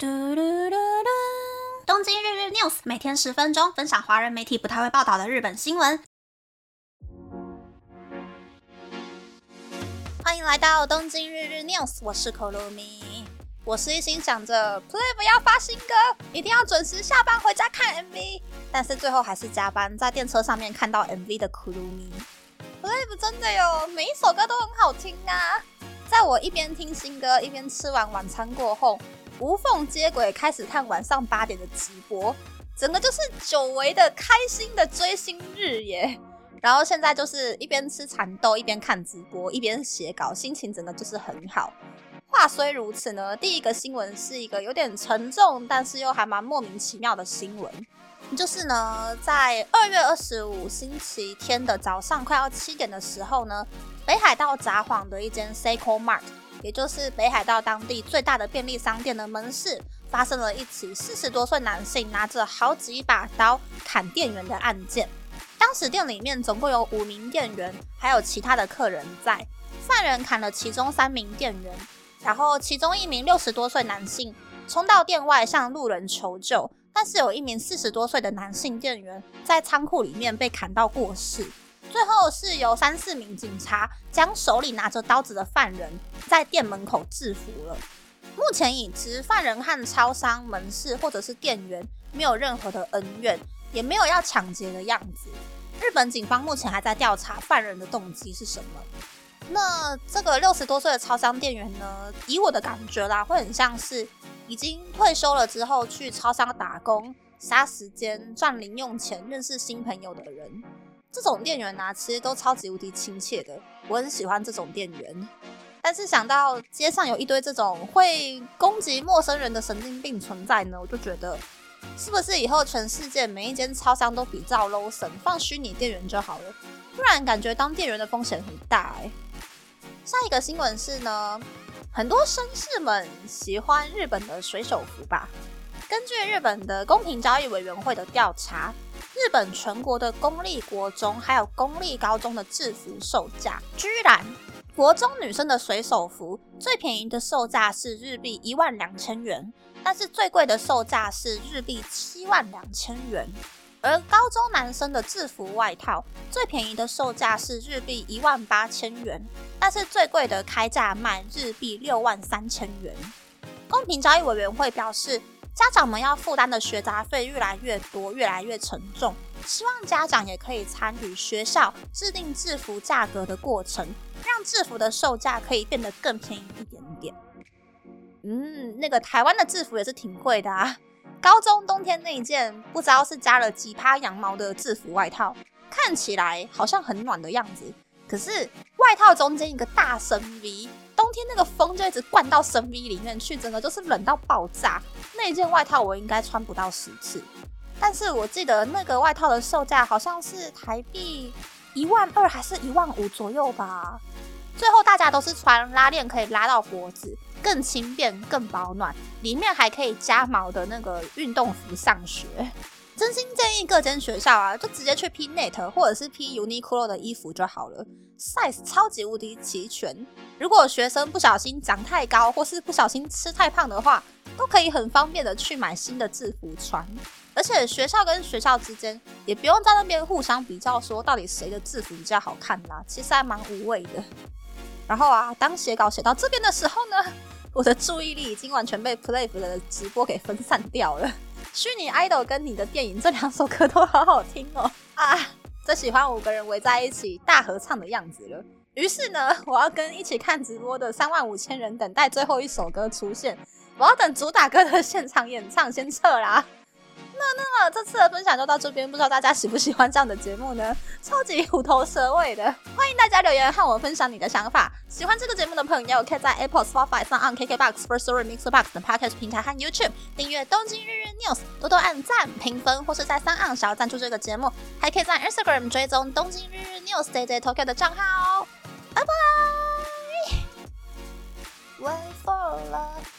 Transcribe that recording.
嘟嘟嘟嘟！东京日日 news 每天十分钟，分享华人媒体不太会报道的日本新闻。欢迎来到东京日日 news，我是可露米。我是一心想着 Play 不要发新歌，一定要准时下班回家看 MV，但是最后还是加班，在电车上面看到 MV 的可露米。Play 真的哟，每一首歌都很好听啊！在我一边听新歌，一边吃完晚餐过后。无缝接轨，开始看晚上八点的直播，整个就是久违的开心的追星日耶。然后现在就是一边吃蚕豆，一边看直播，一边写稿，心情真的就是很好。话虽如此呢，第一个新闻是一个有点沉重，但是又还蛮莫名其妙的新闻，就是呢，在二月二十五星期天的早上快要七点的时候呢，北海道札幌的一间 Seiko Mart。也就是北海道当地最大的便利商店的门市，发生了一起四十多岁男性拿着好几把刀砍店员的案件。当时店里面总共有五名店员，还有其他的客人在。犯人砍了其中三名店员，然后其中一名六十多岁男性冲到店外向路人求救，但是有一名四十多岁的男性店员在仓库里面被砍到过世。最后是由三四名警察将手里拿着刀子的犯人在店门口制服了。目前已知犯人和超商门市或者是店员没有任何的恩怨，也没有要抢劫的样子。日本警方目前还在调查犯人的动机是什么。那这个六十多岁的超商店员呢？以我的感觉啦，会很像是已经退休了之后去超商打工、杀时间、赚零用钱、认识新朋友的人。这种店员呢，其实都超级无敌亲切的，我很喜欢这种店员。但是想到街上有一堆这种会攻击陌生人的神经病存在呢，我就觉得，是不是以后全世界每一间超商都比照 low 神放虚拟店员就好了？不然感觉当店员的风险很大哎。下一个新闻是呢，很多绅士们喜欢日本的水手服吧？根据日本的公平交易委员会的调查。日本全国的公立国中还有公立高中的制服售价，居然国中女生的水手服最便宜的售价是日币一万两千元，但是最贵的售价是日币七万两千元。而高中男生的制服外套最便宜的售价是日币一万八千元，但是最贵的开价卖日币六万三千元。公平交易委员会表示。家长们要负担的学杂费越来越多，越来越沉重。希望家长也可以参与学校制定制服价格的过程，让制服的售价可以变得更便宜一点点。嗯，那个台湾的制服也是挺贵的啊。高中冬天那一件，不知道是加了几趴羊毛的制服外套，看起来好像很暖的样子。可是外套中间一个大深 V。天那个风就一直灌到深 V 里面去，整个就是冷到爆炸。那件外套我应该穿不到十次，但是我记得那个外套的售价好像是台币一万二还是一万五左右吧。最后大家都是穿拉链可以拉到脖子，更轻便、更保暖，里面还可以加毛的那个运动服上学。真心建议各间学校啊，就直接去 P Net 或者是 P Uniqlo 的衣服就好了，size 超级无敌齐全。如果学生不小心长太高，或是不小心吃太胖的话，都可以很方便的去买新的制服穿。而且学校跟学校之间也不用在那边互相比较，说到底谁的制服比较好看啦，其实还蛮无谓的。然后啊，当写稿写到这边的时候呢，我的注意力已经完全被 Play 的直播给分散掉了。虚拟 idol 跟你的电影这两首歌都好好听哦啊！最喜欢五个人围在一起大合唱的样子了。于是呢，我要跟一起看直播的三万五千人等待最后一首歌出现。我要等主打歌的现场演唱先撤啦。那那么这次的分享就到这边，不知道大家喜不喜欢这样的节目呢？超级虎头蛇尾的，欢迎大家留言和我分享你的想法。喜欢这个节目的朋友，可以在 Apple、Spotify、上 on KKBox、First Story、Mixbox 等 Podcast 平台和 YouTube 订阅《东京日日 News》，多多按赞、评分，或是在三岸想要赞助这个节目，还可以在 Instagram 追踪《东京日日 News》Day Day Tokyo 的账号。拜拜。Wait for love